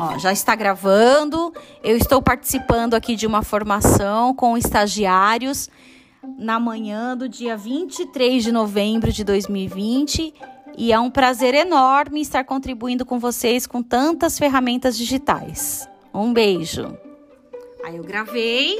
ó, já está gravando. Eu estou participando aqui de uma formação com estagiários na manhã do dia 23 de novembro de 2020 e é um prazer enorme estar contribuindo com vocês com tantas ferramentas digitais. Um beijo. Aí eu gravei